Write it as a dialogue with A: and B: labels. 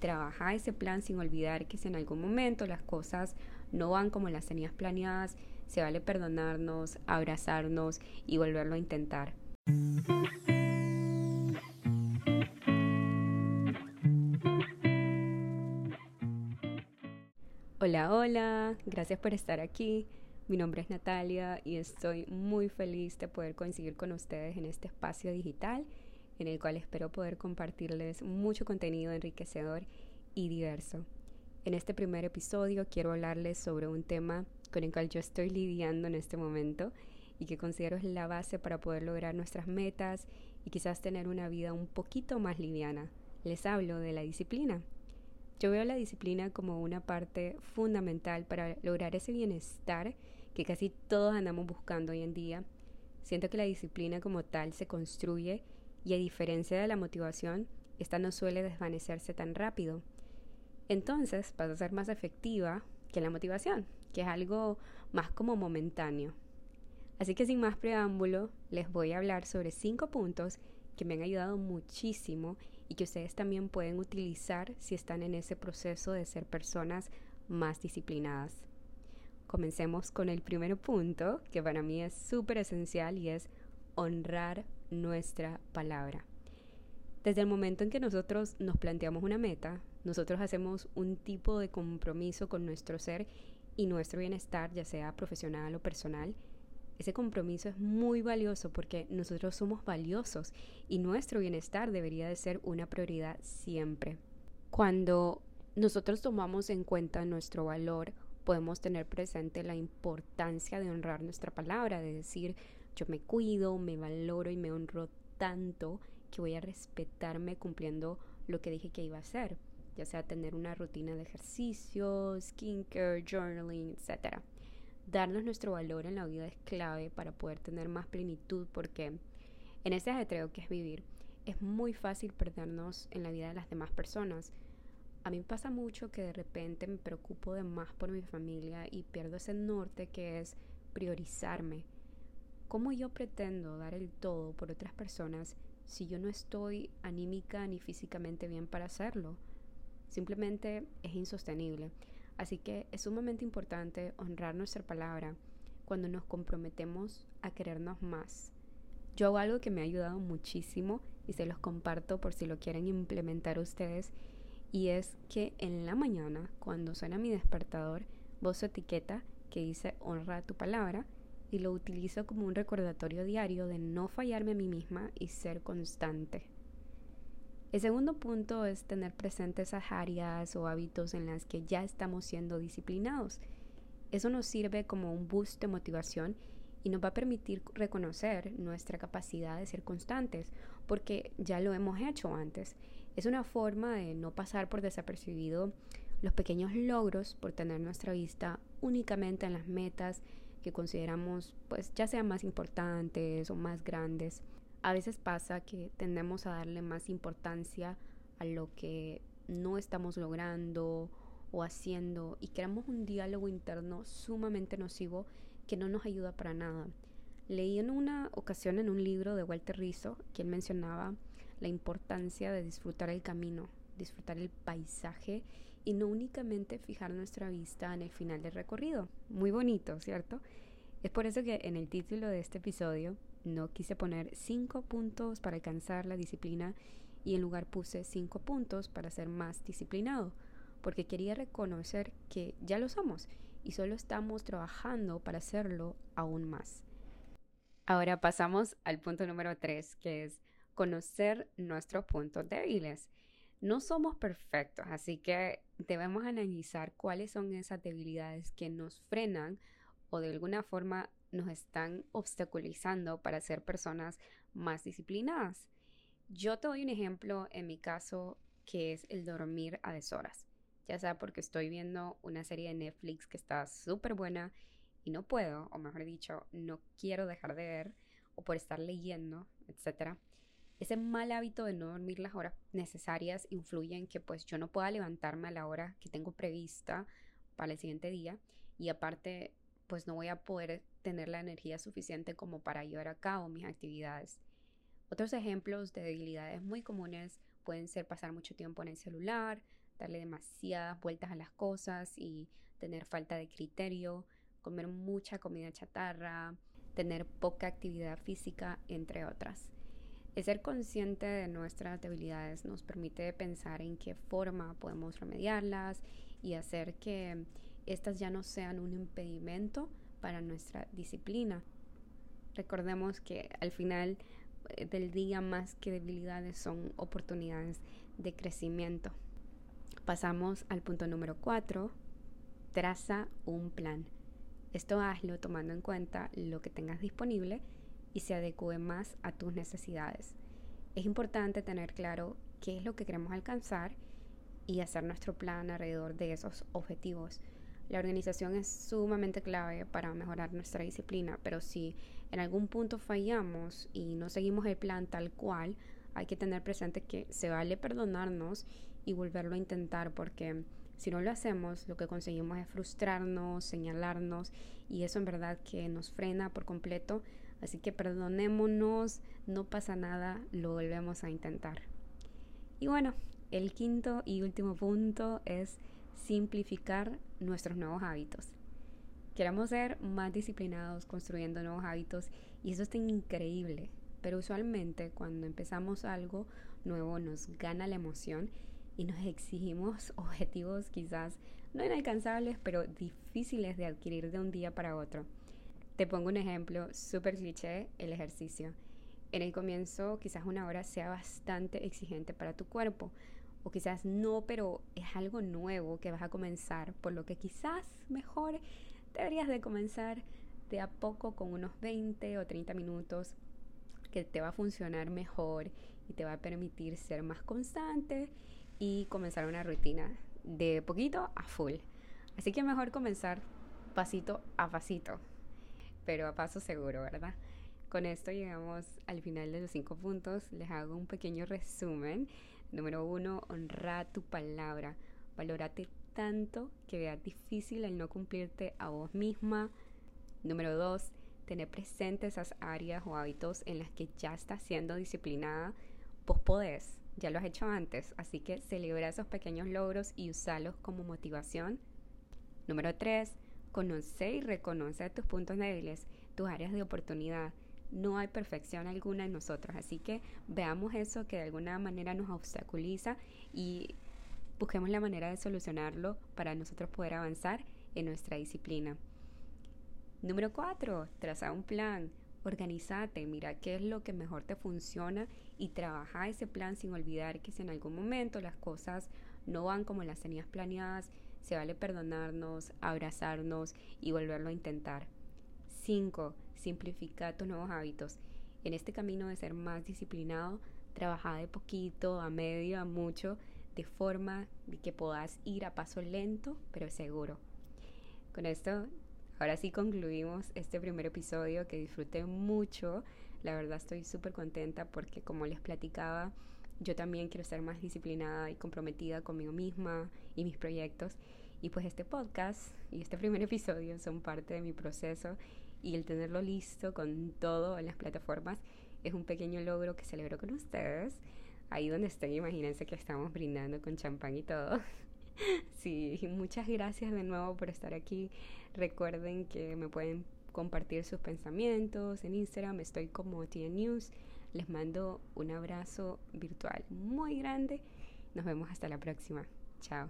A: trabajar ese plan sin olvidar que si en algún momento las cosas no van como las tenías planeadas, se vale perdonarnos, abrazarnos y volverlo a intentar. Hola, hola, gracias por estar aquí. Mi nombre es Natalia y estoy muy feliz de poder coincidir con ustedes en este espacio digital en el cual espero poder compartirles mucho contenido enriquecedor y diverso. En este primer episodio quiero hablarles sobre un tema con el cual yo estoy lidiando en este momento y que considero es la base para poder lograr nuestras metas y quizás tener una vida un poquito más liviana. Les hablo de la disciplina. Yo veo la disciplina como una parte fundamental para lograr ese bienestar que casi todos andamos buscando hoy en día. Siento que la disciplina como tal se construye y a diferencia de la motivación, esta no suele desvanecerse tan rápido. Entonces pasa a ser más efectiva que la motivación, que es algo más como momentáneo. Así que sin más preámbulo, les voy a hablar sobre cinco puntos que me han ayudado muchísimo y que ustedes también pueden utilizar si están en ese proceso de ser personas más disciplinadas. Comencemos con el primer punto, que para mí es súper esencial y es honrar nuestra palabra. Desde el momento en que nosotros nos planteamos una meta, nosotros hacemos un tipo de compromiso con nuestro ser y nuestro bienestar, ya sea profesional o personal, ese compromiso es muy valioso porque nosotros somos valiosos y nuestro bienestar debería de ser una prioridad siempre. Cuando nosotros tomamos en cuenta nuestro valor, podemos tener presente la importancia de honrar nuestra palabra, de decir, yo me cuido, me valoro y me honro tanto que voy a respetarme cumpliendo lo que dije que iba a hacer, ya sea tener una rutina de ejercicio, skincare, journaling, etc darnos nuestro valor en la vida es clave para poder tener más plenitud porque en ese ajetreo que es vivir es muy fácil perdernos en la vida de las demás personas. A mí pasa mucho que de repente me preocupo de más por mi familia y pierdo ese norte que es priorizarme. ¿Cómo yo pretendo dar el todo por otras personas si yo no estoy anímica ni físicamente bien para hacerlo? Simplemente es insostenible. Así que es sumamente importante honrar nuestra palabra cuando nos comprometemos a querernos más. Yo hago algo que me ha ayudado muchísimo y se los comparto por si lo quieren implementar ustedes y es que en la mañana cuando suena mi despertador su etiqueta que dice honra tu palabra y lo utilizo como un recordatorio diario de no fallarme a mí misma y ser constante. El segundo punto es tener presentes esas áreas o hábitos en las que ya estamos siendo disciplinados. Eso nos sirve como un boost de motivación y nos va a permitir reconocer nuestra capacidad de ser constantes, porque ya lo hemos hecho antes. Es una forma de no pasar por desapercibido los pequeños logros por tener nuestra vista únicamente en las metas que consideramos pues ya sean más importantes o más grandes. A veces pasa que tendemos a darle más importancia a lo que no estamos logrando o haciendo y creamos un diálogo interno sumamente nocivo que no nos ayuda para nada. Leí en una ocasión en un libro de Walter Rizzo que él mencionaba la importancia de disfrutar el camino, disfrutar el paisaje y no únicamente fijar nuestra vista en el final del recorrido. Muy bonito, ¿cierto? Es por eso que en el título de este episodio no quise poner cinco puntos para alcanzar la disciplina y en lugar puse cinco puntos para ser más disciplinado, porque quería reconocer que ya lo somos y solo estamos trabajando para hacerlo aún más. Ahora pasamos al punto número tres, que es conocer nuestros puntos débiles. No somos perfectos, así que debemos analizar cuáles son esas debilidades que nos frenan o de alguna forma nos están obstaculizando para ser personas más disciplinadas. Yo te doy un ejemplo en mi caso que es el dormir a deshoras, ya sea porque estoy viendo una serie de Netflix que está súper buena y no puedo, o mejor dicho, no quiero dejar de ver, o por estar leyendo, etc. Ese mal hábito de no dormir las horas necesarias influye en que pues yo no pueda levantarme a la hora que tengo prevista para el siguiente día y aparte pues no voy a poder tener la energía suficiente como para llevar a cabo mis actividades. Otros ejemplos de debilidades muy comunes pueden ser pasar mucho tiempo en el celular, darle demasiadas vueltas a las cosas y tener falta de criterio, comer mucha comida chatarra, tener poca actividad física, entre otras. El ser consciente de nuestras debilidades nos permite pensar en qué forma podemos remediarlas y hacer que éstas ya no sean un impedimento para nuestra disciplina. Recordemos que al final eh, del día más que debilidades son oportunidades de crecimiento. Pasamos al punto número 4. Traza un plan. Esto hazlo tomando en cuenta lo que tengas disponible y se adecue más a tus necesidades. Es importante tener claro qué es lo que queremos alcanzar y hacer nuestro plan alrededor de esos objetivos. La organización es sumamente clave para mejorar nuestra disciplina, pero si en algún punto fallamos y no seguimos el plan tal cual, hay que tener presente que se vale perdonarnos y volverlo a intentar porque si no lo hacemos, lo que conseguimos es frustrarnos, señalarnos y eso en verdad que nos frena por completo. Así que perdonémonos, no pasa nada, lo volvemos a intentar. Y bueno, el quinto y último punto es simplificar nuestros nuevos hábitos. Queremos ser más disciplinados construyendo nuevos hábitos y eso es increíble, pero usualmente cuando empezamos algo nuevo nos gana la emoción y nos exigimos objetivos quizás no inalcanzables, pero difíciles de adquirir de un día para otro. Te pongo un ejemplo súper cliché, el ejercicio. En el comienzo quizás una hora sea bastante exigente para tu cuerpo, o quizás no, pero es algo nuevo que vas a comenzar, por lo que quizás mejor deberías de comenzar de a poco con unos 20 o 30 minutos que te va a funcionar mejor y te va a permitir ser más constante y comenzar una rutina de poquito a full. Así que mejor comenzar pasito a pasito, pero a paso seguro, ¿verdad? Con esto llegamos al final de los cinco puntos. Les hago un pequeño resumen. Número uno, honra tu palabra. Valórate tanto que veas difícil el no cumplirte a vos misma. Número dos, tener presentes esas áreas o hábitos en las que ya estás siendo disciplinada. Vos podés, ya lo has hecho antes, así que celebra esos pequeños logros y usalos como motivación. Número 3. Conoce y reconoce tus puntos débiles, tus áreas de oportunidad. No hay perfección alguna en nosotros, así que veamos eso que de alguna manera nos obstaculiza y busquemos la manera de solucionarlo para nosotros poder avanzar en nuestra disciplina. Número 4. Traza un plan. Organízate, mira qué es lo que mejor te funciona y trabaja ese plan sin olvidar que si en algún momento las cosas no van como las tenías planeadas, se vale perdonarnos, abrazarnos y volverlo a intentar. 5. Simplifica tus nuevos hábitos. En este camino de ser más disciplinado, trabaja de poquito, a medio, a mucho, de forma que puedas ir a paso lento pero seguro. Con esto Ahora sí concluimos este primer episodio que disfruté mucho. La verdad estoy súper contenta porque como les platicaba, yo también quiero ser más disciplinada y comprometida conmigo misma y mis proyectos. Y pues este podcast y este primer episodio son parte de mi proceso y el tenerlo listo con todo en las plataformas es un pequeño logro que celebro con ustedes. Ahí donde estoy, imagínense que estamos brindando con champán y todo. Sí, muchas gracias de nuevo por estar aquí. Recuerden que me pueden compartir sus pensamientos en Instagram. Estoy como TN News. Les mando un abrazo virtual muy grande. Nos vemos hasta la próxima. Chao.